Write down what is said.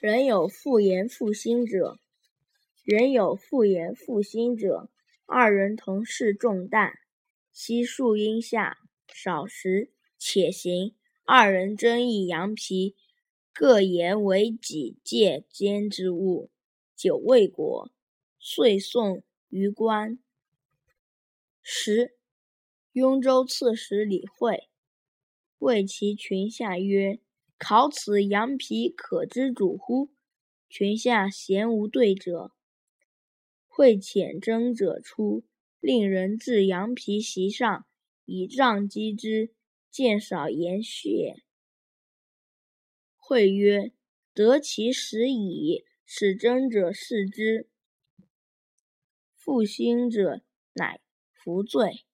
人有复言复兴者，人有复言复兴者。二人同侍重担，悉树荫下，少食，且行。二人争一羊皮，各言为己借间之物。久未果，遂送于官。十，雍州刺史李惠谓其群下曰：“考此羊皮，可知主乎？”群下咸无对者。会遣征者出，令人置羊皮席上，以杖击之，见少言血。会曰：“得其时矣。”使征者视之，复兴者乃服罪。